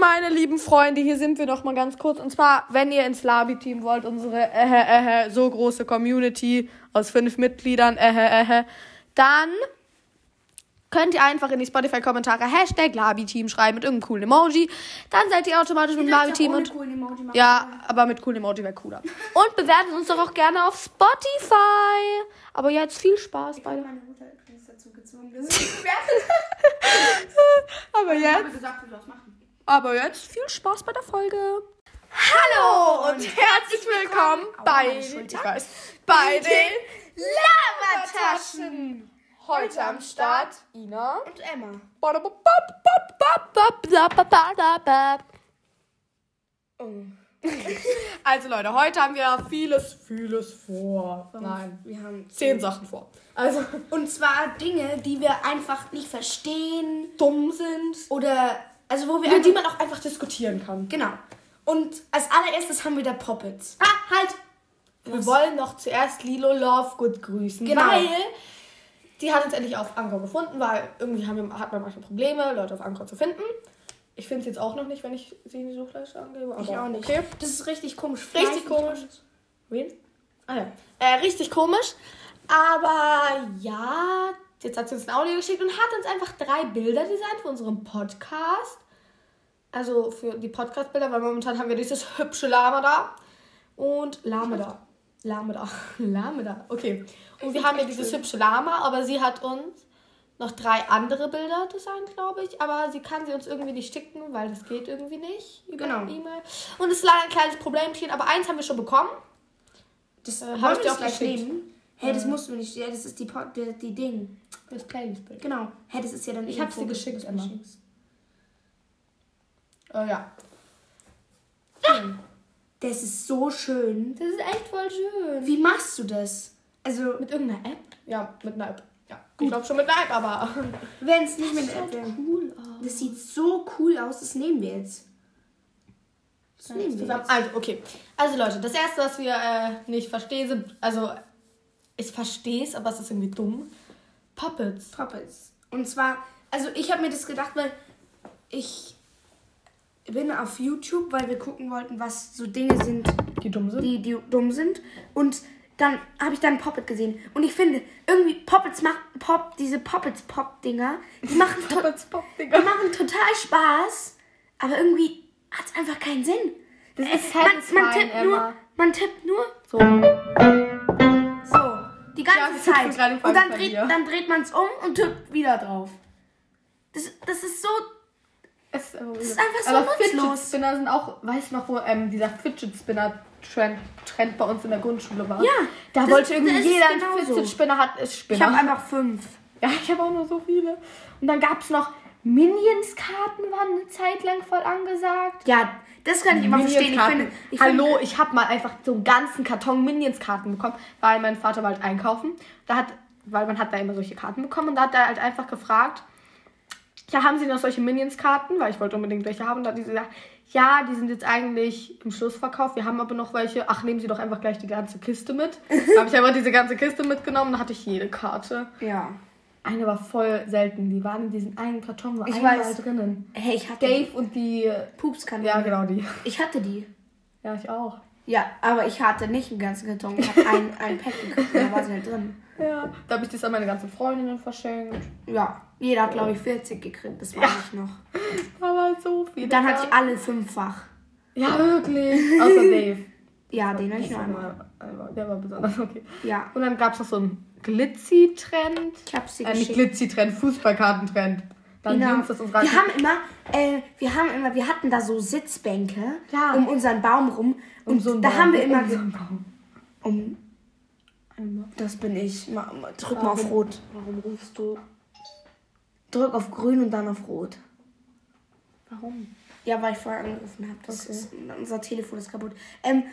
meine lieben Freunde, hier sind wir noch mal ganz kurz. Und zwar, wenn ihr ins Labi-Team wollt, unsere äh, äh, so große Community aus fünf Mitgliedern, äh, äh, dann könnt ihr einfach in die Spotify-Kommentare Hashtag Labi-Team schreiben mit irgendeinem coolen Emoji. Dann seid ihr automatisch mit dem Labi-Team und ja, aber mit coolen Emoji wäre cooler. Und bewertet uns doch auch gerne auf Spotify. Aber jetzt viel Spaß bei der. Ich Aber jetzt, gesagt, du sollst machen. Aber jetzt viel Spaß bei der Folge. Hallo und herzlich willkommen bei, ich weiß, bei den Lavataschen. Heute am Start Ina. Und Emma. Oh. Also Leute, heute haben wir vieles, vieles vor. Nein, Wir haben zehn Sachen vor. Also Und zwar Dinge, die wir einfach nicht verstehen dumm sind, oder also wo wir über die man auch einfach diskutieren kann. genau. Und als allererstes haben wir da Poppets. Ah, halt! Wir wollen noch zuerst Lilo Lovegood grüßen, Genau. weil die hat uns endlich auf Anchor gefunden, weil irgendwie haben wir, hat man manchmal Probleme, Leute auf Anchor zu finden. Ich finde es jetzt auch noch nicht, wenn ich sie in die Suchleiste angebe. Aber Ich auch nicht. Okay. Das ist richtig komisch. Richtig komisch. Wen? Ah ja. Äh, richtig komisch. Aber ja, jetzt hat sie uns ein Audio geschickt und hat uns einfach drei Bilder designt für unseren Podcast. Also für die Podcast-Bilder, weil momentan haben wir dieses hübsche Lama da. Und Lama da. Lama da. Lama da. Okay. Und wir haben ja dieses hübsche Lama, aber sie hat uns noch drei andere Bilder designt, glaube ich. Aber sie kann sie uns irgendwie nicht schicken, weil das geht irgendwie nicht über Genau. E-Mail. Und es ist leider ein kleines Problemchen, aber eins haben wir schon bekommen. Das Äh, habe hab ich dir auch auch gleich geschickt. nehmen. Hey, das musst du nicht. Ja, das ist die, Pod, die, die Ding. Das Playlist-Bild. Genau. Hey, das ist ja dann Ich hab's dir geschickt, das Emma. Äh, ja. Das ist so schön. Das ist echt voll schön. Wie machst du das? Also, Mit irgendeiner App? Ja, mit einer App. Ja. Ich glaube schon mit einer App, aber. wenn es nicht mit der App wäre. cool aus. Das sieht so cool aus. Das nehmen wir jetzt. Das nehmen wir jetzt. Also, okay. Also, Leute, das erste, was wir äh, nicht verstehen, sind. Also, ich verstehe es, aber es ist irgendwie dumm. Puppets. Puppets. Und zwar, also ich habe mir das gedacht, weil ich bin auf YouTube, weil wir gucken wollten, was so Dinge sind, Die dumm sind. die, die dumm sind. Und dann habe ich da ein Puppet gesehen. Und ich finde, irgendwie Puppets machen, Pop, diese Puppets-Pop-Dinger, die machen, to Puppets, Pop, die Digga. machen total Spaß, aber irgendwie hat es einfach keinen Sinn. Das Äh, ist man, man satisfying, tippt nur, Emma. man tippt nur so, Ja, ganze sitzen Zeit. Und dann dreht, dann dreht man es um und tippt wieder drauf. Das, das ist so Es ist, einfach ist einfach so aber nutzlos. Fidget Spinner sind auch, weißt du noch, wo ähm, dieser Fidget Spinner Trend, Trend bei uns in der Grundschule war? Ja, Da das- wollte irgendwie das jeder einen. Fidget Spinner hat Ich Spinner. habe einfach fünf. ja, ich habe auch nur so viele. Und dann gab es noch Minions-Karten, waren eine Zeit lang voll angesagt. Ja, das kann ich immer verstehen. Ich finde, ich Hallo, Finde, ich habe mal einfach so einen ganzen Karton Minions-Karten bekommen, weil mein Vater wollte einkaufen. Da hat, weil man hat da immer solche Karten bekommen und da hat er halt einfach gefragt, ja, haben Sie noch solche Minions-Karten? Weil ich wollte unbedingt welche haben. Und da hat die gesagt, ja, die sind jetzt eigentlich im Schlussverkauf. Wir haben aber noch welche. Ach, nehmen Sie doch einfach gleich die ganze Kiste mit. da habe ich einfach diese ganze Kiste mitgenommen. Da hatte ich jede Karte. ja. Eine war voll selten. Die waren in diesem einen Karton, war Ich einmal weiß. drinnen. Hey, ich hatte Dave und die... die Pupskanone. Ja, genau die. Ich hatte die. Ja, ich auch. Ja, aber ich hatte nicht einen ganzen Karton. Ich habe ein, ein Pack gekriegt, da war sie halt drin. Ja, da habe ich das an meine ganzen Freundinnen verschenkt. Ja, jeder hat, glaube ich, 40 gekriegt. Das war ich noch. Da war so viel. Dann hatte ich alle fünffach. Ja, wirklich. Außer Dave. Ja, den habe ich noch Der einmal. der war besonders okay. Ja, Und dann gab es noch so einen Glitzy-Trend. ich habe sie Äh, nicht. Glitzy-Trend, Fußballkartentrend. Dann Genau. Jungs, das unserer Wir haben immer, äh, wir haben immer, wir hatten da so Sitzbänke Ja. um unseren Baum rum und um so einen da Baum, haben wir immer um so Baum. um das bin ich. Ma- ma- Drück mal auf Warum- Rot. Warum rufst du? Drück auf Grün und dann auf Rot. Warum? Ja, weil ich vorher angerufen habe. Das Okay. ist, unser Telefon ist kaputt. Ähm,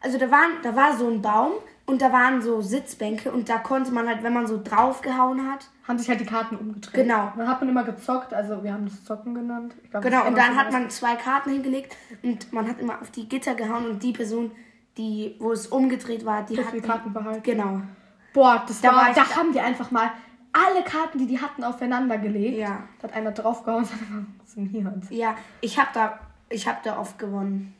also da waren, da war so ein Baum und da waren so Sitzbänke und da konnte man halt, wenn man so draufgehauen hat, Haben sich halt die Karten umgedreht. Genau. Dann hat man immer gezockt, also wir haben das Zocken genannt. Glaub, das genau, war und dann so hat man zwei Karten hingelegt und man hat immer auf die Gitter gehauen und die Person, die, wo es umgedreht war, die so hat die, Karten behalten. Genau. Boah, das Da war, war da da- haben die einfach mal alle Karten, die die hatten, aufeinander gelegt. Ja. Da hat einer draufgehauen und hat einfach funktioniert. Ja, ich habe da Ich habe da oft gewonnen.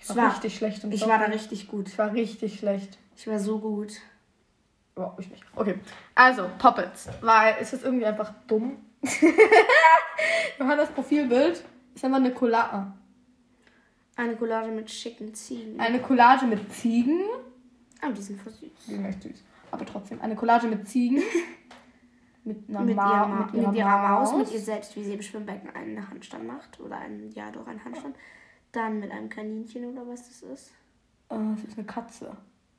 Ich war, richtig schlecht im Ich war da richtig gut. Ich war richtig schlecht. Ich war so gut. Oh, ich nicht. Okay. Also, Poppets. Weil es ist irgendwie einfach dumm. Johannas Profilbild ist einfach eine Collage. Eine Collage mit schicken Ziegen. Eine Collage mit Ziegen. Oh, die sind voll süß. Die sind echt süß. Aber trotzdem. Eine Collage mit Ziegen. Mit einer Mit, Ma ihrer, Ma mit ihrer Maus, mit Maus. ihr selbst, wie sie im Schwimmbecken einen Handstand macht. Oder einen, ja, doch einen Handstand. Dann mit einem Kaninchen oder was das ist. Äh, das ist eine Katze.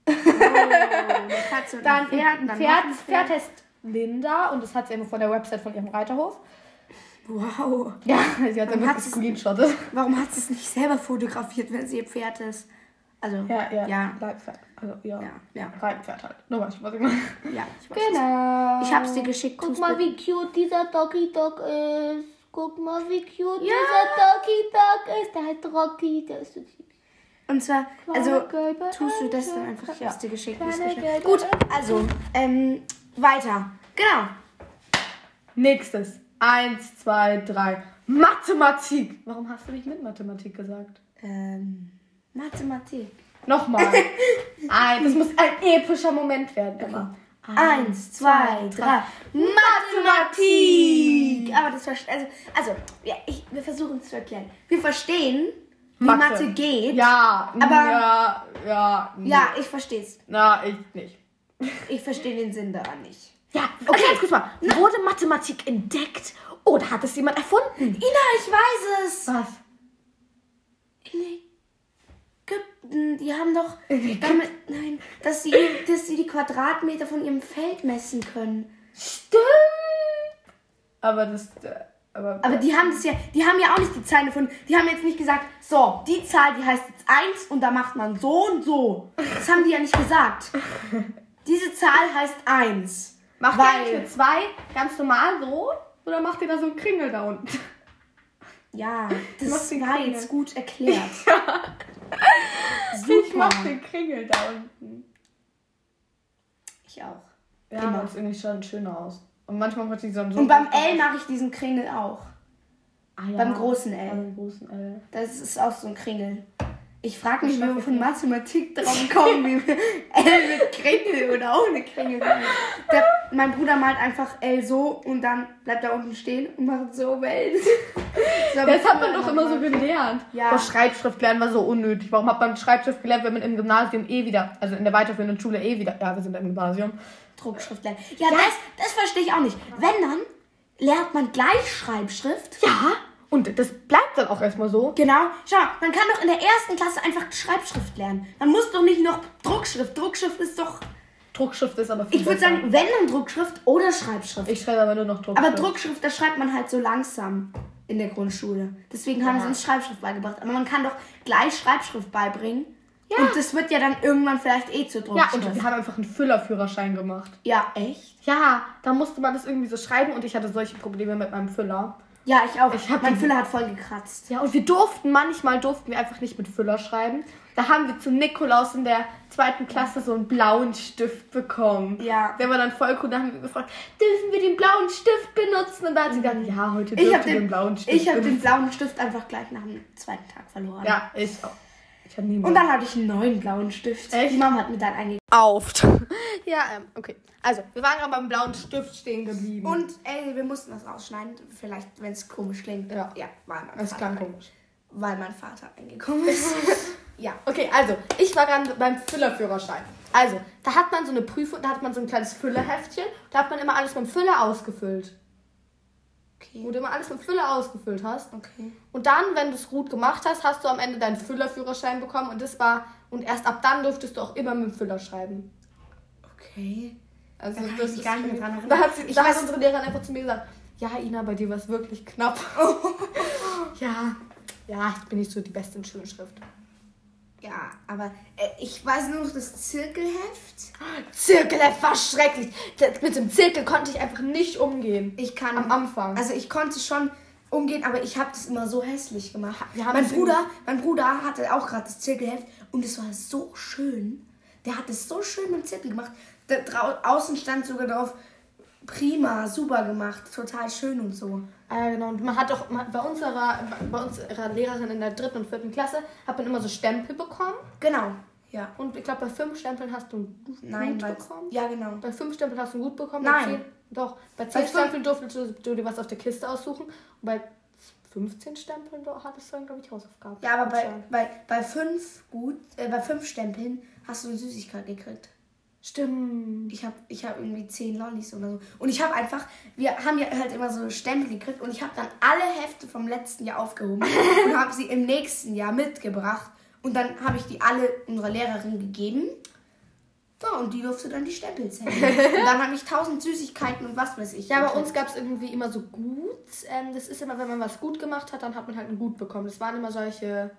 Oh, Dann Pferd. Pferd, dann Pferd, ein Pferd heißt Linda und das hat sie immer von der Website von ihrem Reiterhof. Wow. Ja, sie hat Warum dann hat wirklich sie's- screenshottet. Warum hat sie es nicht selber fotografiert, wenn sie ihr Pferd ist? Also, Ja, ja. Ja. Leitpferd. Also, ja. Ja, ja. Reitpferd halt. Du weißt, was ich meine. ja ich weiß. Genau. Ich hab's dir geschickt. Guck mal, wie cute dieser Doggy Dog ist. Guck mal, wie cute Ja. dieser Doggy Dog ist. Der heißt Rocky, der ist so süß. Und zwar, also, tust du das dann einfach? Ich Ja. hab's dir geschickt. Gut, also, ähm, weiter. Genau. Nächstes. Eins, zwei, drei. Mathematik. Warum hast du nicht mit Mathematik gesagt? Ähm, Mathematik. Nochmal. ein, das muss ein epischer Moment werden. Immer. Eins, zwei, drei. Mathematik! Aber das versteht, also, also ja, ich, wir versuchen es zu erklären. Wir verstehen, wie Mathe, geht. Ja, Aber- ja, ja. nee. Ja, ich verstehe es. Na, ich nicht. Ich verstehe den Sinn daran nicht. Ja, okay, jetzt guck mal. Wurde Mathematik entdeckt oder hat es jemand erfunden? Ina, ich weiß es. Was? In Ägypten, die haben doch Ägypten? damit, nein, dass sie, dass sie die Quadratmeter von ihrem Feld messen können. Stimmt. Aber das, äh, aber, Aber die haben das ja, die haben ja auch nicht die Zahlen gefunden. Die haben jetzt nicht gesagt, so, die Zahl, die heißt jetzt 1 und da macht man so und so. Das haben die ja nicht gesagt. Diese Zahl heißt 1. macht ihr weil- eigentlich mit zwei ganz normal so oder macht ihr da so einen Kringel da unten? Ja, das war Kringel. jetzt gut erklärt. Ich Super. mach den Kringel da unten. Ich auch. Ja, Immer. aber das irgendwie schon schöner aus. Und manchmal macht die so Und beim L mache ich diesen Kringel auch. ah, ja. beim großen L. Beim großen L. Das ist auch so ein Kringel. Ich frage mich, Ich wie wir von Mathematik drauf kommen, wie wir L mit Kringel oder ohne Kringel. Der, mein Bruder malt einfach L so und dann bleibt er unten stehen und macht so Welt. So, Das hat man doch immer so gelernt. Ja. Boah, Schreibschrift lernen war so unnötig. Warum hat man Schreibschrift gelernt, wenn man im Gymnasium eh wieder, also in der weiterführenden Schule eh wieder, ja, wir sind im Gymnasium. Druckschrift lernen. Ja, das, das verstehe ich auch nicht. Wenn dann lernt man gleich Schreibschrift. Ja, und das bleibt dann auch erstmal so. Genau. Schau, man kann doch in der ersten Klasse einfach Schreibschrift lernen. Man muss doch nicht noch Druckschrift. Druckschrift ist doch. Druckschrift ist aber viel Ich würde sagen, wenn dann Druckschrift oder Schreibschrift. ich schreibe aber nur noch Druckschrift. Aber Druckschrift, da schreibt man halt so langsam in der Grundschule. Deswegen haben Ja. sie uns Schreibschrift beigebracht. Aber man kann doch gleich Schreibschrift beibringen. Und das wird ja dann irgendwann vielleicht eh Ja, Druckschrift. und wir haben einfach einen Füllerführerschein gemacht. Ja, echt? Ja, da musste man das irgendwie so schreiben und ich hatte solche Probleme mit meinem Füller. Ja, ich auch. Ich hab mein Füller hat voll gekratzt. Ja, und wir durften, manchmal durften wir einfach nicht mit Füller schreiben. Da haben wir zu Nikolaus in der zweiten Klasse so einen blauen Stift bekommen. Ja. Der war dann voll cool. Da haben wir gefragt, dürfen wir den blauen Stift benutzen? Und da hat sie gesagt, ja, heute habe ihr den, den, blauen Stift ich hab den blauen Stift einfach gleich nach dem zweiten Tag verloren. Ja, ich auch. Ich habe nie Und dann hatte ich einen neuen blauen Stift. Echt? Die Mama hat mir dann eingegeben. auf. ja, ähm, okay. Also, wir waren gerade beim blauen Stift stehen geblieben. Und ey, wir mussten das rausschneiden. Vielleicht, wenn es komisch klingt. Ja. ja weil, mein es klang komisch. weil mein Vater eingekommen ist. ja. Okay, also, ich war gerade beim Füllerführerschein. Also, da hat man so eine Prüfung, da hat man so ein kleines Füllerheftchen. Da hat man immer alles mit dem Füller ausgefüllt. Wo Okay. du immer alles mit Füller ausgefüllt hast. Okay. Und dann, wenn du es gut gemacht hast, hast du am Ende deinen Füllerführerschein bekommen. Und das war, und erst ab dann durftest du auch immer mit dem Füller schreiben. Okay. Also, Da kann ich das mich ist gar nicht mehr dran erinnern. Da hat, sie, Ich da hat weiß- unsere Lehrerin einfach zu mir gesagt: Ja, Ina, bei dir war es wirklich knapp. ja, ja, ich bin nicht so die Beste in Schönschrift. Ja, aber äh, ich weiß nur noch das Zirkelheft. Zirkelheft war schrecklich. Das- Mit dem Zirkel konnte ich einfach nicht umgehen. Ich kann. Am Anfang. Also ich konnte schon umgehen, aber ich habe das immer so hässlich gemacht. Mein Bruder, mein Bruder hatte auch gerade das Zirkelheft und es war so schön. Der hat es so schön mit dem Zirkel gemacht. Da drau außen stand sogar drauf, prima, super gemacht, total schön und so. Ah, genau. Und man hat doch man, bei, unserer, bei unserer Lehrerin in der dritten und vierten Klasse hat man immer so Stempel bekommen. Genau. Ja. Und ich glaube, bei fünf Stempeln hast du einen Gut Nein, bekommen. Ja, genau. Bei fünf Stempeln hast du einen Gut bekommen. Nein. Bei zehn, doch. Bei zehn fünf- Stempeln durftest du, du dir was auf der Kiste aussuchen. Und bei 15 Stempeln hattest du dann, glaube ich, Hausaufgaben. Ja, aber bei, bei, bei fünf gut, äh, bei fünf Stempeln hast du eine Süßigkeit gekriegt. Stimmt. Ich habe ich hab irgendwie zehn Lollis oder so. Und ich habe einfach, wir haben ja halt immer so Stempel gekriegt und ich habe dann alle Hefte vom letzten Jahr aufgehoben und habe sie im nächsten Jahr mitgebracht. Und dann habe ich die alle unserer Lehrerin gegeben. So, und die durfte dann die Stempel zählen. und dann habe ich tausend Süßigkeiten und was weiß ich. Ja, bei uns gab es irgendwie immer so gut. Ähm, das ist immer, wenn man was gut gemacht hat, dann hat man halt ein Gut bekommen. Das waren immer solche.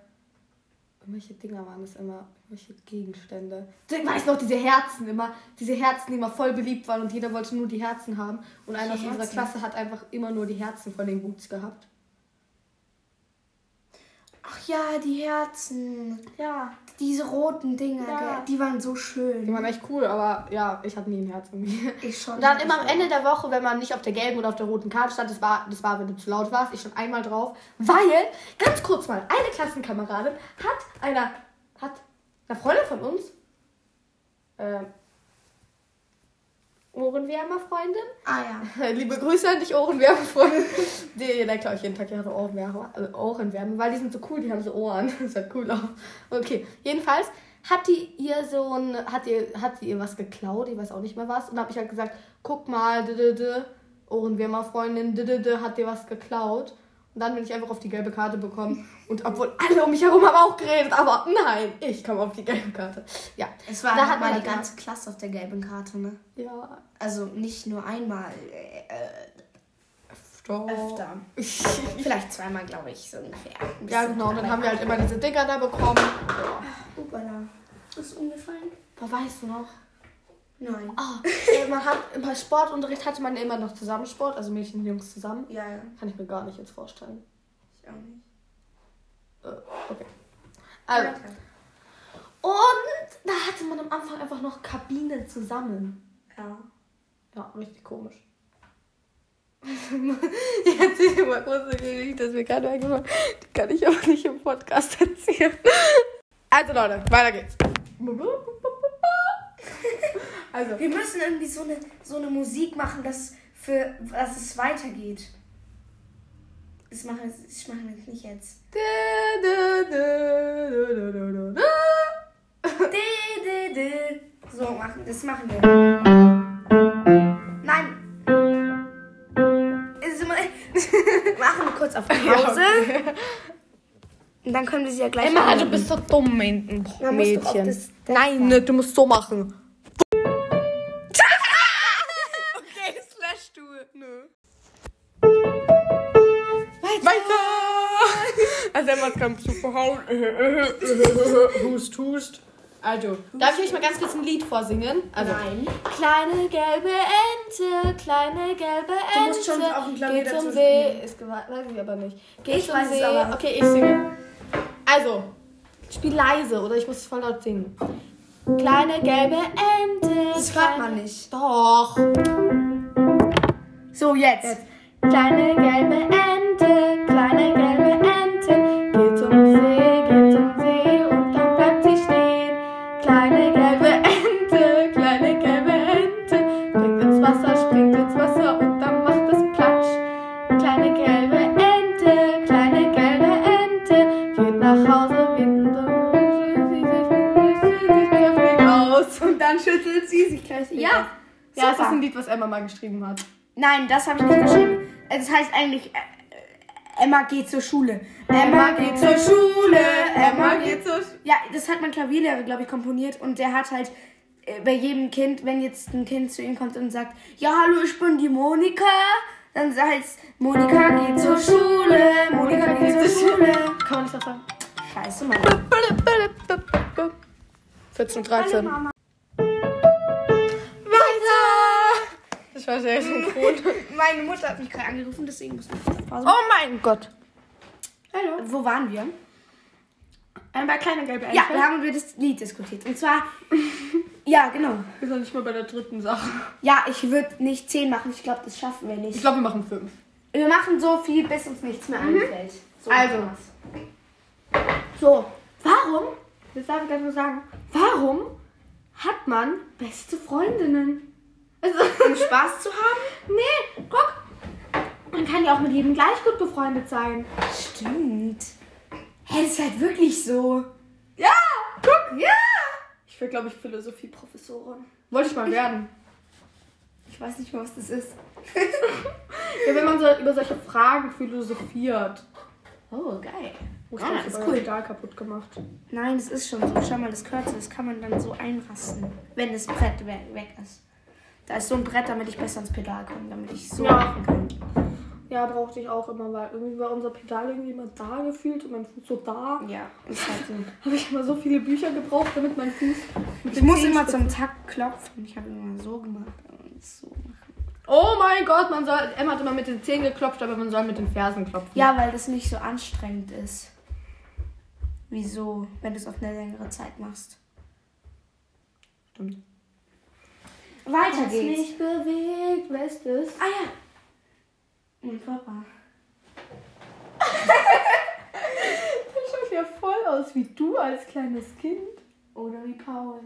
Welche Dinger waren das immer? Welche Gegenstände? Ich weiß noch, diese Herzen immer. Diese Herzen, die immer voll beliebt waren und jeder wollte nur die Herzen haben. Und einer aus unserer? Klasse hat einfach immer nur die Herzen von den Guts gehabt. Ach ja, die Herzen. Ja. Diese roten Dinger, Ja. die waren so schön. Die waren echt cool, aber ja, ich hatte nie ein Herz irgendwie. Ich schon. Und dann immer am Ende der Woche, wenn man nicht auf der gelben oder auf der roten Karte stand, das war, das war, wenn du zu laut warst, ich schon einmal drauf, weil, ganz kurz mal, eine Klassenkameradin hat einer, hat einer Freundin von uns, ähm, Ohrenwärmer-Freundin, Ah ja. liebe Grüße an dich, Ohrenwärmer-Freundin, die, da glaube ich jeden Tag ihre Ohrenwärmer, also Ohrenwärme, weil die sind so cool, die haben so Ohren, das sieht cool aus. Okay, jedenfalls hat die ihr so ein, hat ihr, hat sie ihr was geklaut, ich weiß auch nicht mehr was, und habe ich halt gesagt, guck mal, d -d -d, Ohrenwärmer-Freundin, d -d -d, hat dir was geklaut. Und dann bin ich einfach auf die gelbe Karte bekommen. Und obwohl alle um mich herum haben auch geredet, aber nein, ich komme auf die gelbe Karte. Ja. Es war Da da hat man mal halt die ganze Klasse auf der gelben Karte, ne? Ja. Also nicht nur einmal, äh, Stopp. öfter. Vielleicht zweimal, glaube ich, so ungefähr. Ja, genau. Und dann haben wir halt immer diese Dinger da bekommen. Upala. Ist umgefallen? Boah, weißt du noch? Nein. Ah, äh, man hat, bei Sportunterricht hatte man immer noch Zusammensport, also Mädchen und Jungs zusammen. Ja, ja. Kann ich mir gar nicht jetzt vorstellen. Ich auch nicht. Äh, okay. Also, Ja, und da hatte man am Anfang einfach noch Kabinen zusammen. Ja. Ja, richtig komisch. Jetzt ich mal kurz eine Geschichte, das mir gerade eingefallen. Die kann ich aber nicht im Podcast erzählen. Also Leute, weiter geht's. Also, Wir müssen irgendwie so eine, so eine Musik machen, dass, für, dass es weitergeht. Das machen wir, das machen wir nicht jetzt. So machen, das machen wir. Nein. Ist immer, wir machen kurz auf Pause. Und dann können wir sie ja gleich. Emma, du anhören. bist so dumm, Mädchen. Das- das Nein, ne, du musst so machen. Also Emma kann super hauen. hust, hust. Also, darf ich euch mal ganz kurz ein Lied vorsingen? Also, Nein. Kleine gelbe Ente, kleine gelbe Ente. Du musst schon auf dem Klavier Geh zum dazu See. spielen. Ist weiß ich aber nicht. Geh Ich zum weiß es See. aber. Okay, ich singe. Also, spiel leise oder ich muss es voll laut singen. Kleine gelbe Ente. Das hört man nicht. Doch. So, jetzt. Kleine gelbe Ente, eigentlich, äh, äh, Emma geht zur Schule. Emma geht zur Schule. Emma geht zur Ja, das hat mein Klavierlehrer, glaube ich, komponiert. Und der hat halt äh, bei jedem Kind, wenn jetzt ein Kind zu ihm kommt und sagt, ja, hallo, ich bin die Monika, dann heißt Monika geht zur Schule. Monika geht zur Schule. Kann man nicht das sagen? Scheiße, Mann. 14 und 13. Mama. Das war sehr synchron. Meine Mutter hat mich gerade angerufen, deswegen muss ich Oh mein Gott. Hallo. Wo waren wir? Einmal kleine gelbe Ente. Ja, wir haben über das Lied diskutiert. Und zwar, ja, genau. Wir sind nicht mal bei der dritten Sache. Ja, ich würde nicht 10 machen. Ich glaube, das schaffen wir Ich nicht. glaube, wir machen fünf. Wir machen so viel, bis uns nichts mehr einfällt. So Also. wir's. So, warum, das darf ich ganz nur sagen, warum hat man beste Freundinnen? Also, Um Spaß zu haben? nee, guck, man kann ja auch mit jedem gleich gut befreundet sein. Stimmt. Hä, das ist halt wirklich so. Ja, guck, ja. Ich will, glaube ich, Philosophie-Professorin. Wollte ich mal werden. Ich weiß nicht mehr, was das ist. Ja, wenn man so über solche Fragen philosophiert. Oh, geil. Oh, das das ist cool. Pedal kaputt gemacht. Nein, das ist schon so. Schau mal, das Kürzel, das kann man dann so einrasten, wenn das Brett we weg ist. Da ist so ein Brett, damit ich besser ins Pedal komme, damit ich so Ja. machen kann. Ja, brauchte ich auch immer, weil irgendwie war unser Pedal irgendwie immer da gefühlt und mein Fuß so da. Ja, ist halt so. Habe ich immer so viele Bücher gebraucht, damit mein Fuß. Ich muss immer zum Takt klopfen. Ich habe immer so gemacht und so machen. Oh mein Gott, man soll. Emma hat immer mit den Zähnen geklopft, aber man soll mit den Fersen klopfen. Ja, weil das nicht so anstrengend ist. Wieso, wenn du es auf eine längere Zeit machst? Stimmt. Weiter geht's. bewegt, lässt es. Ah ja. Mein Papa. Das schaut ja voll aus wie du als kleines Kind. Oder wie Paul.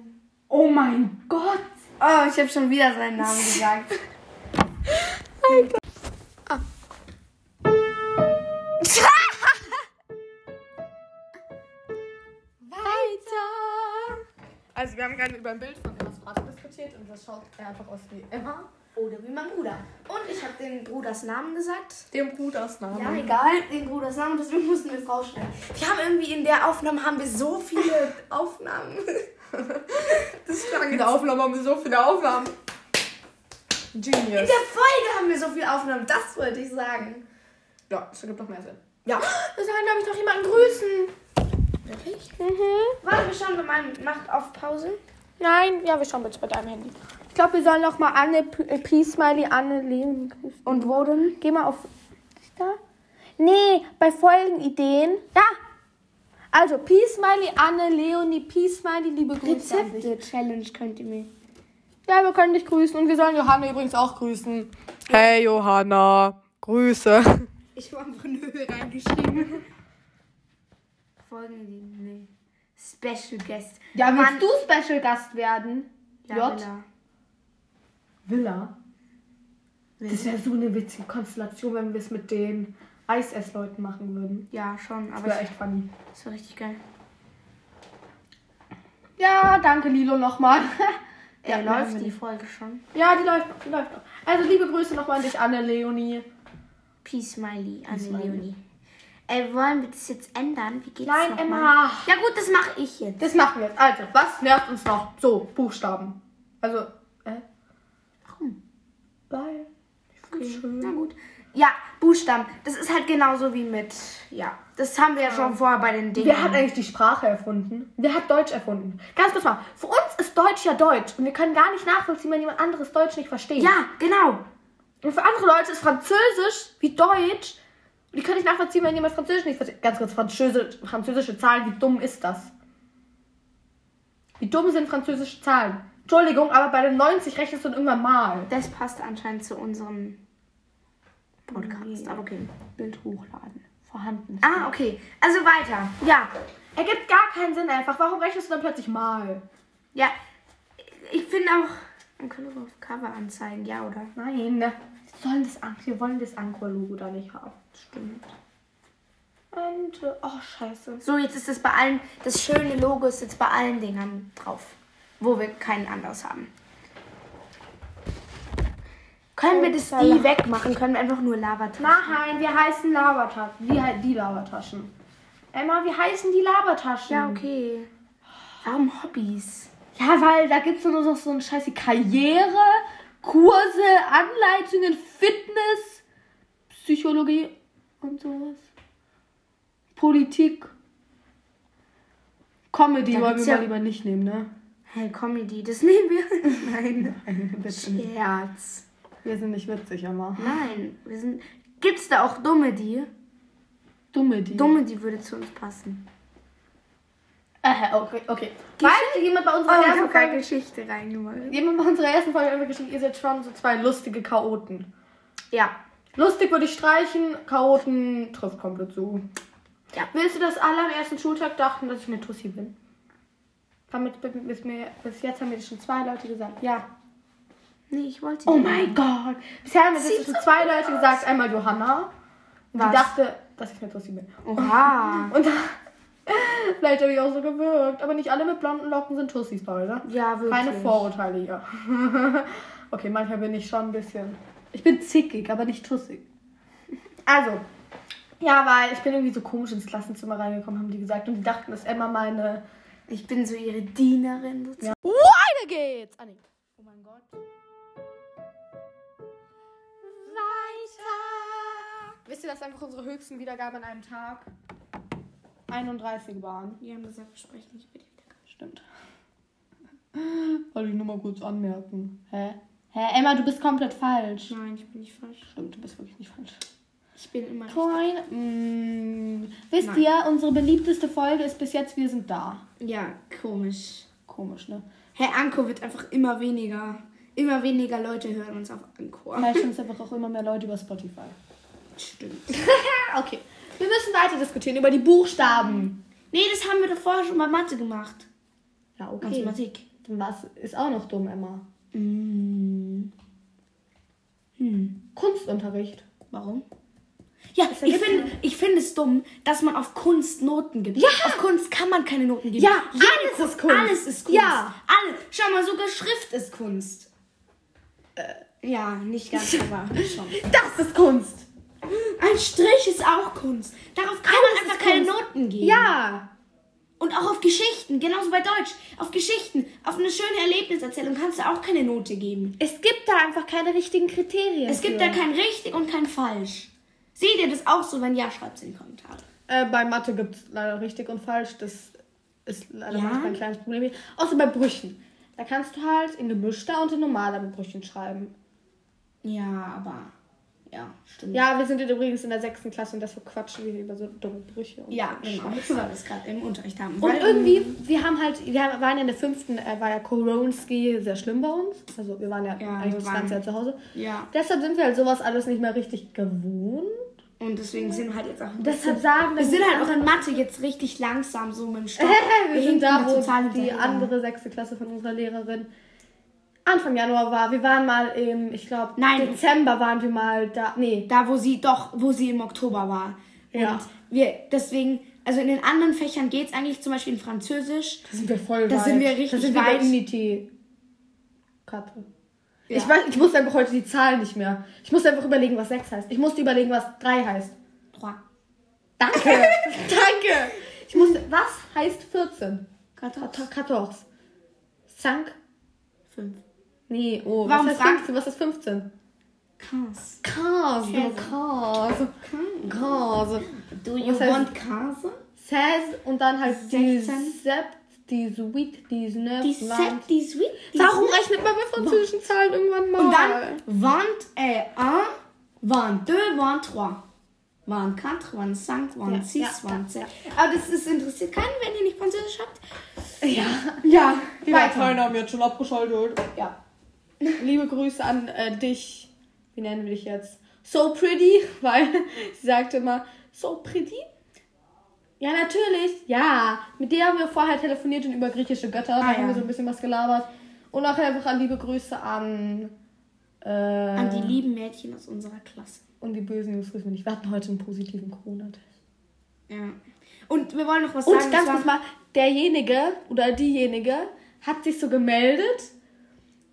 Oh mein Gott. Oh, ich habe schon wieder seinen Namen gesagt. Weiter. Also, wir haben gerade über ein Bild von Vater diskutiert und das schaut einfach aus wie Emma. Oder wie mein Bruder. Und ich habe den Bruders Namen gesagt. Dem Brudersnamen. Ja, egal, den Bruders Namen, deswegen mussten wir es rausschneiden. Wir haben irgendwie in der Aufnahme haben wir so viele Aufnahmen. Das ist In der Aufnahme haben wir so viele Aufnahmen. In Genius. der Folge haben wir so viele Aufnahmen, das wollte ich sagen. Ja, das ergibt doch mehr Sinn. Ja. Wir sollen, glaube ich, noch jemanden grüßen. Wirklich? Mhm. Warte, wir schauen bei meinem. Macht auf Pause. Nein, ja, wir schauen bitte bei deinem Handy. Ich glaube, wir sollen noch mal Anne, P- äh, Peace Smiley, Anne, Leon grüßen. Und wo denn? Geh mal auf. Ist da? Nee, bei Folgenideen. Ja. Also, Peace Smiley, Anne, Leonie, Peace Smiley, liebe Grüße. Rezepte-Challenge könnt ihr mir. Ja, wir können dich grüßen und wir sollen Johanna übrigens auch grüßen. Hey Johanna, Grüße. Ich habe einfach Nö reingeschrieben. Folgende, nee. Special Guest. Ja, willst Mann. du Special Gast werden? Ja, J? Villa. Villa. Das wäre so eine witzige Konstellation, wenn wir es mit den Eisessleuten machen würden. Ja, schon, Das wäre echt funny. das war richtig geil. Ja, danke Lilo nochmal. Ja, läuft die. Folge schon. Ja, die läuft noch, die läuft noch. Also liebe Grüße nochmal an dich, Anne, Leonie. Peace Smiley, Anne. Leonie. Äh, wollen wir das jetzt ändern? Wie geht's Nein, Emma. Mal? Ja gut, das mache ich jetzt. Das machen wir jetzt. Also, was nervt uns noch? So, Buchstaben. Also, äh, Warum? weil. Ich find's Na schön. gut. Ja, Buchstaben. Das ist halt genauso wie mit. Ja, das haben wir ja schon vorher bei den Dingen. Wer hat eigentlich die Sprache erfunden? Wer hat Deutsch erfunden? Ganz kurz mal. Für uns ist Deutsch ja Deutsch. Und wir können gar nicht nachvollziehen, wenn jemand anderes Deutsch nicht versteht. Ja, genau. Und für andere Leute ist Französisch wie Deutsch. Und die können nicht nachvollziehen, wenn jemand Französisch nicht versteht. Ganz kurz, Französisch, französische Zahlen, wie dumm ist das? Wie dumm sind französische Zahlen? Entschuldigung, aber bei den 90 rechnest du dann irgendwann mal. Das passt anscheinend zu unserem Podcast. Aber okay. Bild hochladen. Vorhanden. Ah, okay. Also weiter. Ja. Ergibt gar keinen Sinn einfach. Warum rechnest du dann plötzlich mal? Ja. Ich finde auch. Man könnte auf Cover anzeigen, ja, oder? Nein. Sollen das, An- wir wollen das Anchor-Logo da nicht haben. Stimmt. Und, oh, scheiße. So, jetzt ist es bei allen. Das schöne Logo ist jetzt bei allen Dingern drauf. Wo wir kein anderes haben. Können wir das die wegmachen? Können wir einfach nur Lavatas? Nein, wir heißen Labertaschen. Wie halt die Labertaschen. Emma, wie heißen die Labertaschen? Ja, okay. Warum Hobbys? Ja, weil da gibt es nur noch so ein scheiße Karriere, Kurse, Anleitungen, Fitness, Psychologie und sowas. Politik. Comedy Da wollen wir gibt's mal ja- lieber nicht nehmen, ne? Hey, Comedy, das nehmen wir. Nein. Bitte nicht. Scherz. Wir sind nicht witzig, Emma. Nein, wir sind. Gibt's da auch dumme die? Dumme die. Dumme, die würde zu uns passen. Äh, okay, okay. Du, jemand bei unserer ersten Folge... Geschichte reingemacht. Jemand bei unserer ersten Folge hat geschrieben, ihr seid schon so zwei lustige Chaoten. Ja. Lustig würde ich streichen, Chaoten trifft komplett zu. Ja. Willst du, dass alle am ersten Schultag dachten, dass ich eine Tussi bin? Damit bis, mir, bis jetzt haben mir das schon zwei Leute gesagt. Ja. Nee, ich wollte Oh mein Gott. Bisher haben mir das schon so zwei Leute gesagt. Einmal Johanna. Und Was? die dachte, dass ich eine Tussi bin. Oha. Und vielleicht habe ich auch so gewirkt. Aber nicht alle mit blonden Locken sind Tussis, Leute. Ja, wirklich. Keine Vorurteile hier. okay, manchmal bin ich schon ein bisschen. Ich bin zickig, aber nicht tussig. Also, ja, weil ich bin irgendwie so komisch ins Klassenzimmer reingekommen, haben die gesagt. Und die dachten, dass Emma meine. Ich bin so ihre Dienerin. sozusagen. Ja. Weiter geht's! Ah, nee. Oh mein Gott. Weiter! Wisst ihr, dass einfach unsere höchsten Wiedergaben an einem Tag 31 waren? Wir haben gesagt, wir sprechen nicht über die Wiedergabe. Stimmt. Wollte ich nur mal kurz anmerken. Hä? Hä, Emma, du bist komplett falsch. Nein, ich bin nicht falsch. Stimmt, du bist wirklich nicht falsch. Ich bin immer Coin. Mm, wisst Nein. ihr, unsere beliebteste Folge ist bis jetzt Wir sind da. Ja, komisch. Komisch, ne? Herr Anko wird einfach immer weniger. Immer weniger Leute hören uns auf Anchor. Vielleicht sind es einfach auch immer mehr Leute über Spotify. Stimmt. okay. Wir müssen weiter diskutieren über die Buchstaben. Nee, das haben wir doch vorher schon bei Mathe gemacht. Ja, Mathematik. Was ist auch noch dumm, Emma? Mm. Hm. Kunstunterricht. Warum? Ja, ich finde ich find es dumm, dass man auf Kunst Noten gibt. Ja! Auf Kunst kann man keine Noten geben. Ja, Jede alles ist Kunst. Alles ist Kunst. Ja. Alles. Schau mal, sogar Schrift ist Kunst. Äh, ja, nicht ganz, aber schon. Das ist Kunst. Ein Strich ist auch Kunst. Darauf kann Alles man einfach keine. Noten geben. Ja. Und auch auf Geschichten, genauso bei Deutsch. Auf Geschichten, auf eine schöne Erlebniserzählung kannst du auch keine Note geben. Es gibt da einfach keine richtigen Kriterien. Es gibt für. da kein richtig und kein falsch. Seht ihr das auch so? Wenn ja, schreibt es in die Kommentare. Äh, bei Mathe gibt es leider richtig und falsch. Das ist leider Ja? manchmal ein kleines Problem. Außer bei Brüchen. Da kannst du halt in gemischter und in normaler Brüchen schreiben. Ja, aber. Ja, stimmt. Ja, wir sind übrigens in der sechsten Klasse und deshalb quatschen wir über so dumme Brüche. Und Ja, so genau. Scheiße. Weil wir es gerade im Unterricht haben. Und Weil irgendwie, wir haben halt, wir waren ja in der fünften, äh, war ja Koronski sehr schlimm bei uns. Also wir waren ja, Ja, eigentlich wir das ganze Jahr zu Hause. Ja. Deshalb sind wir halt sowas alles nicht mehr richtig gewohnt. Und deswegen sind wir halt jetzt auch. Deshalb sagen wir sind halt auch in Mathe jetzt richtig langsam, so mit dem Stoff. wir sind hinken da, wo die andere sechste Klasse von unserer Lehrerin Anfang Januar war. Wir waren mal im, ich glaube, Dezember waren wir mal da. Nee. Da, wo sie doch, wo sie im Oktober war. Und ja. wir, deswegen, also in den anderen Fächern geht's eigentlich zum Beispiel in Französisch. Da sind wir voll da weit. Da sind wir richtig da sind weit. Wir Karte. Ja. Ich, weiß, ich muss einfach heute die Zahlen nicht mehr. Ich muss einfach überlegen, was 6 heißt. Ich musste überlegen, was 3 heißt. 3. Danke. Danke. Ich musste, was heißt 14? 14. 14. 5. Nee, oh, Warum was frag- 15? Was ist 15? Quinze. Case. Käse. Case. Case. Do you Was heißt- want Käse? 16 und dann halt die 16. Sept, die Suite, die Neuf, Die Sept, die Suite. die Warum Sept. rechnet man bei französischen Zahlen irgendwann mal? Und dann vingt et un, vingt deux, vingt trois. 24, 25, 26, Ja, ja, 27. Aber das ist interessiert keinen, wenn ihr nicht Französisch habt. Ja. Ja, Die Parteien haben jetzt schon abgeschaltet. Ja. Liebe Grüße an äh, dich. Wie nennen wir dich jetzt? So pretty, weil sie sagte immer, so pretty. Ja, natürlich. Ja. Mit der haben wir vorher telefoniert und über griechische Götter. Da Ah, haben ja. wir so ein bisschen was gelabert. Und auch einfach an liebe Grüße an. Äh, An die lieben Mädchen aus unserer Klasse. Und die bösen Jungs grüßen wir nicht. Wir hatten heute einen positiven Corona-Test. Ja. Und wir wollen noch was Und sagen. ganz und kurz zwar- mal, derjenige oder diejenige hat sich so gemeldet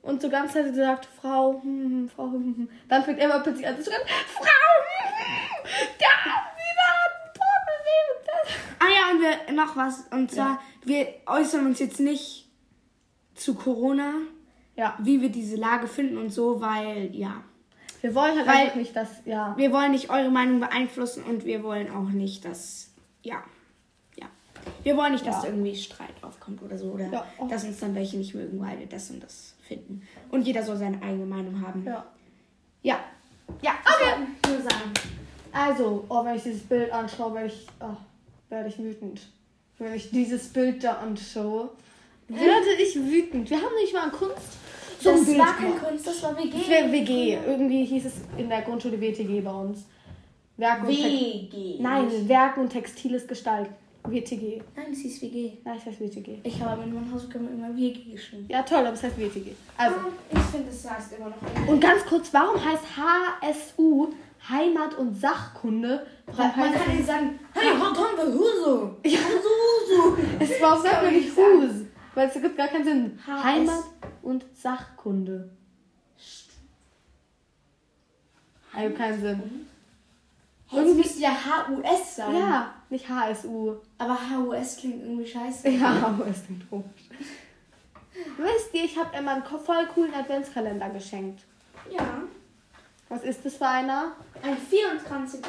und so ganz Zeit gesagt, Frau, hm, hm, Frau, hm, hm. Dann fängt Emma plötzlich an zu schreien, Frau, hm, hm, da, wieder ein Portemonnaie. Ah ja, und wir noch was. Und zwar, wir äußern uns jetzt nicht zu Corona, Ja, wie wir diese Lage finden und so, weil, ja. wir wollen halt Weil- nicht, dass, ja. Wir wollen nicht eure Meinung beeinflussen und wir wollen auch nicht, dass, ja. Ja. Wir wollen nicht, dass Ja. irgendwie Streit aufkommt oder so. Oder Ja. dass uns dann welche nicht mögen, weil wir das und das finden. Und jeder soll seine eigene Meinung haben. ja. Ja. Ja, okay. Würde sagen. Also, oh, wenn ich dieses Bild anschaue, werde ich, oh, werde ich wütend. Wenn ich dieses Bild da anschaue, werde ich wütend. Wir haben nicht mal ein Kunst. zum das Bild war kein. Kunst, das war WG. Wäre WG. Irgendwie hieß es in der Grundschule WTG bei uns. Werken und WG. Nein, Werken und textiles Gestalten. WTG. Nein, es hieß WG. Nein, es heißt WTG. Ich habe in meinem Hausaufgaben immer WG geschrieben. Ja, toll, aber es heißt WTG. Also. Ah, ich finde, es heißt immer noch Und ganz kurz, warum heißt HSU Heimat- und Sachkunde? Man kann nicht sagen, hey, haben wir Huso. Ja. Huso. es warum sagt man Soll nicht ich sagen? Hus? Weil es gibt gar keinen Sinn. Heimat- und Sachkunde. Also keinen Sinn. Irgendwie müsste ja HUS sein. Ja, nicht HSU. Aber HUS klingt irgendwie scheiße. Ja, es klingt komisch. Wisst ihr, ich habe Emma einen voll coolen Adventskalender geschenkt. Ja. Was ist das für einer? Ein 24.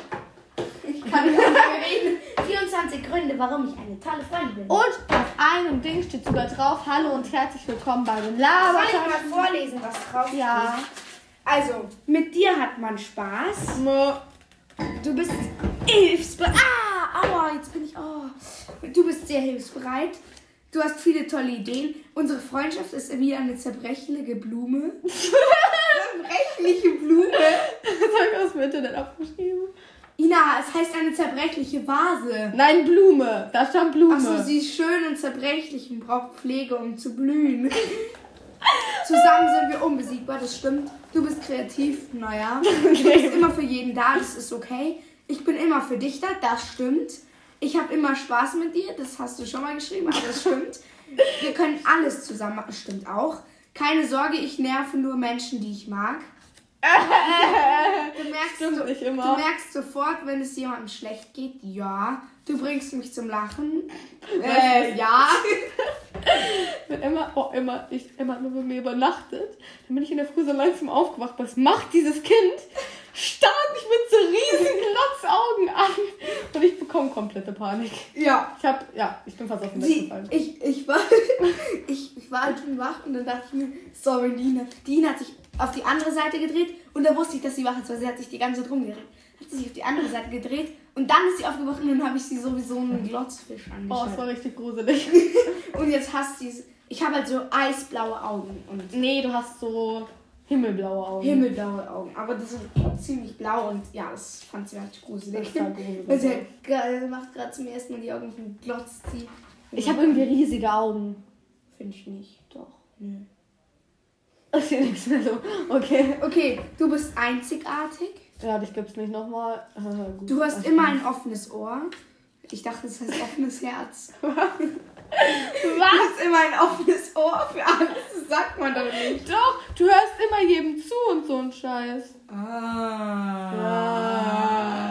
Ich kann nicht mehr reden. 24 Gründe, warum ich eine tolle Freundin bin. Und auf einem Ding steht sogar drauf, hallo und herzlich willkommen bei den Soll ich mal vorlesen, was drauf Ja. steht? Also, mit dir hat man Spaß. Mö. Du bist hilfsbereit. Ah, aua, jetzt bin ich. Oh. Du bist sehr hilfsbereit. Du hast viele tolle Ideen. Unsere Freundschaft ist wie eine zerbrechliche Blume. zerbrechliche Blume. Das habe ich aus dem Internet abgeschrieben. Ina, es heißt eine zerbrechliche Vase. Nein, Blume. Da stand Blume. Achso, sie ist schön und zerbrechlich und braucht Pflege, um zu blühen. Zusammen sind wir unbesiegbar, das stimmt. Du bist kreativ, naja. Du bist immer für jeden da, das ist okay. Ich bin immer für dich da, das stimmt. Ich habe immer Spaß mit dir, das hast du schon mal geschrieben, aber das stimmt. Wir können alles zusammen machen, stimmt auch. Keine Sorge, ich nerve nur Menschen, die ich mag. Du merkst, du immer. merkst sofort, wenn es jemandem schlecht geht, ja. Du bringst mich zum Lachen. Äh, ja. Wenn Emma, oh, Emma, ich, Emma nur bei mir übernachtet, dann bin ich in der Früh so langsam aufgewacht. Was macht dieses Kind? Starrt mich mit so riesigen Glotzaugen an. Und ich bekomme komplette Panik. Ja. Ich hab, ja, ich bin fast auf den Bett gefallen. ich, ich, war, ich, ich war halt schon wach und dann dachte ich mir, sorry, Dina. Dina hat sich auf die andere Seite gedreht und da wusste ich, dass sie wach ist, weil sie hat sich die ganze Zeit rumgedreht. Hat sie sich auf die andere Seite gedreht und dann ist sie aufgewacht und dann habe ich sie sowieso einen Glotzfisch Oh, es angeschaut. war richtig gruselig. und jetzt hasst sie es. Ich habe halt so eisblaue Augen und nee, du hast so himmelblaue Augen. himmelblaue Augen. Aber die sind ziemlich blau und ja, das fand sie halt gruselig. Das war gruselig. Weil sie halt macht gerade zum ersten Mal die Augen von glotzt sie. Ich habe irgendwie riesige Augen. Finde ich nicht. Doch. Nö. Ich sehe nichts mehr so. Okay. Okay, du bist einzigartig. Ja, dich gibt's nicht nochmal. Äh, gut. Du hast immer ein offenes Ohr. Ich dachte, das heißt offenes Herz. Du Was? hast immer ein offenes Ohr für alles. Das sagt man doch nicht. Doch, du hörst immer jedem zu und so ein Scheiß. Ah.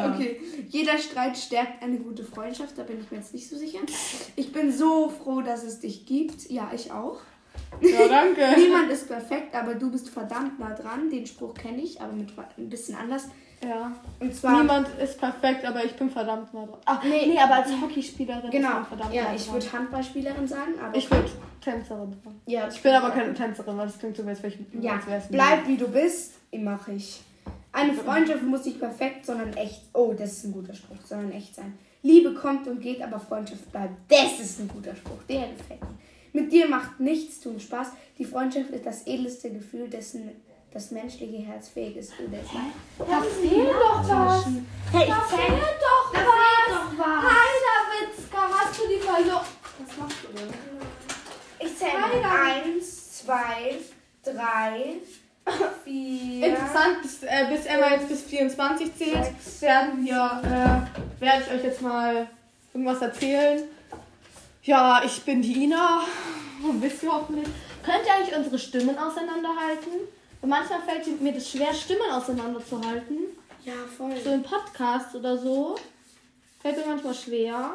Ja. Okay. Jeder Streit stärkt eine gute Freundschaft. Da bin ich mir jetzt nicht so sicher. Ich bin so froh, dass es dich gibt. Ja, ich auch. Ja, danke. Niemand ist perfekt, aber du bist verdammt nah dran. Den Spruch kenne ich, aber mit ein bisschen anders. Ja. Und zwar. Niemand ist perfekt, aber ich bin verdammt nah dran. Ach, Nee. nee, aber als Hockeyspielerin Genau. verdammt Ja, nah ich würde Handballspielerin sagen, aber. Ich würde Tänzerin sein. ja, Ich bin aber keine Tänzerin, weil das klingt so, als wäre ich Ja, wär's bleib wie du bist, mache ich. Eine Freundschaft muss nicht perfekt, sondern echt. Oh, das ist ein guter Spruch, sondern echt sein. Liebe kommt und geht, aber Freundschaft bleibt. Das ist ein guter Spruch, der gefällt mir. Mit dir macht nichts tun Spaß. Die Freundschaft ist das edelste Gefühl, dessen das menschliche Herz fähig ist. Und das Da fehlt doch was. Hey, Da fehlt doch Da was. fehlt doch was. Heider Witzka, hast du die verloren? Was machst du denn? Ich zähle. Eins, zwei, drei, vier. Interessant, bis, äh, bis Emma jetzt bis 24 zählt, Sechs. werden wir, äh, werde ich euch jetzt mal irgendwas erzählen. Ja, ich bin die Ina. Wisst ihr hoffentlich. Könnt ihr eigentlich unsere Stimmen auseinanderhalten? Und manchmal fällt mir das schwer, Stimmen auseinanderzuhalten. Ja, voll. So im Podcast oder so. Fällt mir manchmal schwer.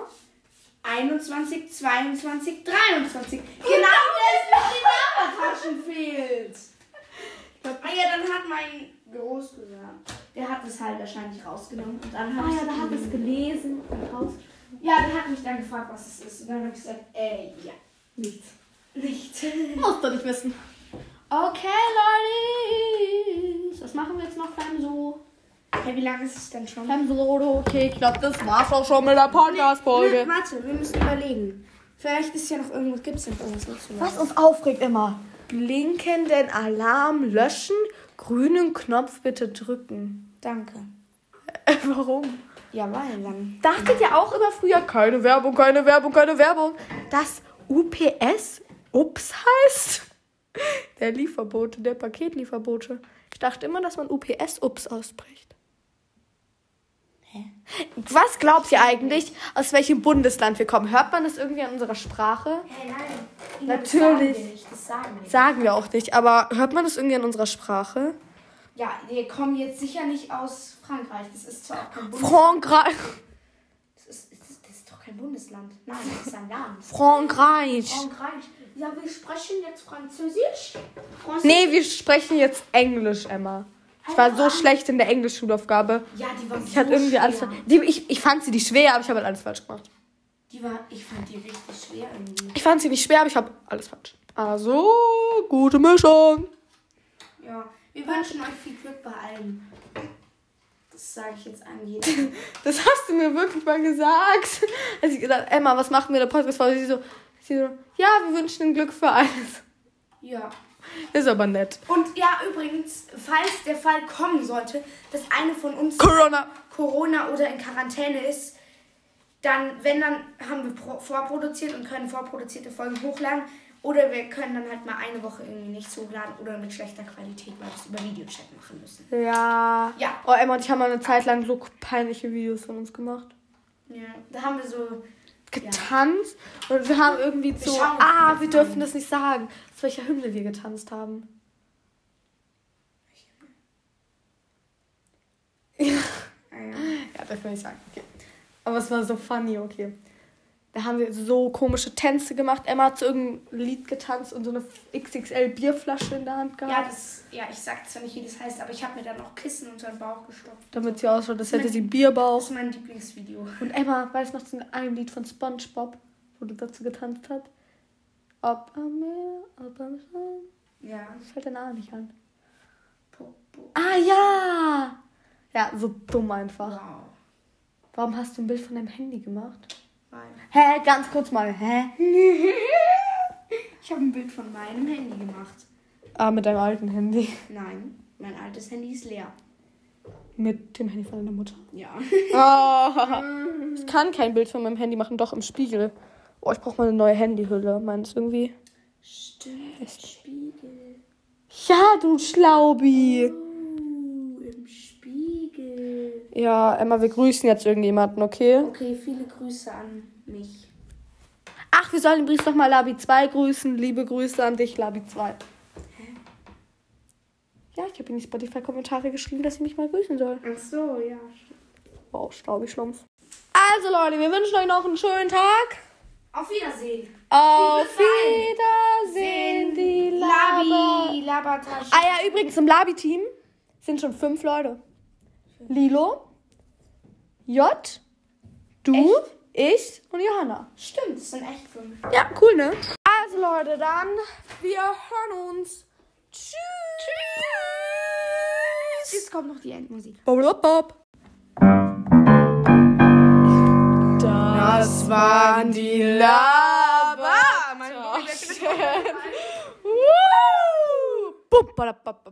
21, 22, 23. Genau das mit den Labertaschen fehlt. Ah ja, dann hat mein Groß gesagt. Der hat es halt wahrscheinlich rausgenommen. Und dann Ah habe ja, da hat es gelesen und raus. Ja, der hat mich dann gefragt, was es ist. Und dann habe ich gesagt, äh, ja. Nichts. Nichts. Musst du nicht wissen. Okay, Leute. Was machen wir jetzt noch, Femso? Hey, wie lange ist es denn schon? Femso, okay, ich glaube, das war's auch schon mit der Podcast-Folge. Warte, wir müssen überlegen. Vielleicht ist ja noch irgendwas, gibt es denn irgendwas noch zu Was uns aufregt immer. blinkenden Alarm löschen. Grünen Knopf bitte drücken. Danke. Warum? Ja, weil dann. Dachtet ihr auch immer früher, keine Werbung, keine Werbung, keine Werbung, dass UPS Ups heißt? Der Lieferbote, der Paketlieferbote. Ich dachte immer, dass man UPS Ups ausspricht. Hä? Was glaubt ihr eigentlich, aus welchem Bundesland wir kommen? Hört man das irgendwie an unserer Sprache? Hey, nein. Natürlich. Das sagen wir nicht. Das sagen wir. Sagen wir auch nicht, aber hört man das irgendwie an unserer Sprache? Ja, wir kommen jetzt sicher nicht aus Frankreich. Das ist zwar auch kein Bundesland. Frankreich. Das ist, das ist, das ist doch kein Bundesland. Nein, das ist ein Land. Frankreich. Frankreich. Ja, wir sprechen jetzt Französisch. Französisch. Nee, wir sprechen jetzt Englisch, Emma. Ich war so schlecht in der Englischschulaufgabe. Ja, die war Ich so hatte irgendwie schwer. alles. Die, ich, ich fand sie nicht schwer, aber ich habe halt alles falsch gemacht. Die war, ich fand die richtig schwer irgendwie. Ich fand sie nicht schwer, aber ich habe alles falsch. Also, gute Mischung. Ja, wir wünschen euch viel Glück bei allem. Das sage ich jetzt an jeden. Das hast du mir wirklich mal gesagt. Als ich gesagt Emma, was machen wir in der Podcast-Folge? Sie so, sie so, ja, wir wünschen Ihnen Glück für alles. ja. Ist aber nett. Und ja, übrigens, falls der Fall kommen sollte, dass eine von uns Corona. Corona oder in Quarantäne ist, dann, wenn, dann haben wir pro- vorproduziert und können vorproduzierte Folgen hochladen. Oder wir können dann halt mal eine Woche irgendwie nichts hochladen oder mit schlechter Qualität, weil wir es über Videochat machen müssen. Ja. Ja. Oh, Emma und ich haben mal eine Zeit lang so peinliche Videos von uns gemacht. Ja, da haben wir so. Getanzt. Und wir haben irgendwie so, schauen uns ah, wir an. dürfen das nicht sagen, zu welcher Hymne wir getanzt haben. Ah, ja. Ja, das will ich sagen. Okay. Aber es war so funny, okay. Da haben wir so komische Tänze gemacht. Emma hat zu irgendeinem Lied getanzt und so eine XXL Bierflasche in der Hand Ja, gehabt. das, ja, ich sag zwar nicht, wie das heißt, aber ich habe mir dann noch Kissen unter den Bauch gestopft. damit sie ausschaut, als hätte sie Das Bierbauch. ist mein Lieblingsvideo. Und Emma, weißt du noch zu einem Lied von Spongebob, wo du dazu getanzt hast? Ob am Meer, ob am Strand. Ja. Das fällt der Name nicht an. Po, po. Ah ja! Ja, so dumm einfach. Wow. Warum hast du ein Bild von deinem Handy gemacht? Hä, ganz kurz mal, hä? ich habe ein Bild von meinem Handy gemacht. Ah, mit deinem alten Handy. Nein, mein altes Handy ist leer. Mit dem Handy von deiner Mutter. Ja. Oh. Ich kann kein Bild von meinem Handy machen, doch im Spiegel. Oh, ich brauche mal eine neue Handyhülle. Meinst du irgendwie? Stimmt, Spiegel. Ja, du Schlaubi. Spiegel. Ja, Emma, wir grüßen jetzt irgendjemanden, okay? Okay, viele Grüße an mich. Ach, wir sollen übrigens noch mal Labi 2 grüßen. Liebe Grüße an dich, Labi 2. Ja, ich habe in die Spotify-Kommentare geschrieben, dass sie mich mal grüßen soll. Ach so, ja. Wow, Staubi Schlumpf. Also Leute, wir wünschen euch noch einen schönen Tag. Auf Wiedersehen. Auf Wiedersehen, die Laber. Labi, Labertasche. Ah ja, übrigens im Labi-Team sind schon fünf Leute. Lilo, J, du, ich und Johanna. Stimmt, das sind echt fünf. Ja, cool, ne? Also Leute, dann wir hören uns. Tschüss. Jetzt kommt noch die Endmusik. Bob. Das waren die Laber. Woo! Bum, badabab,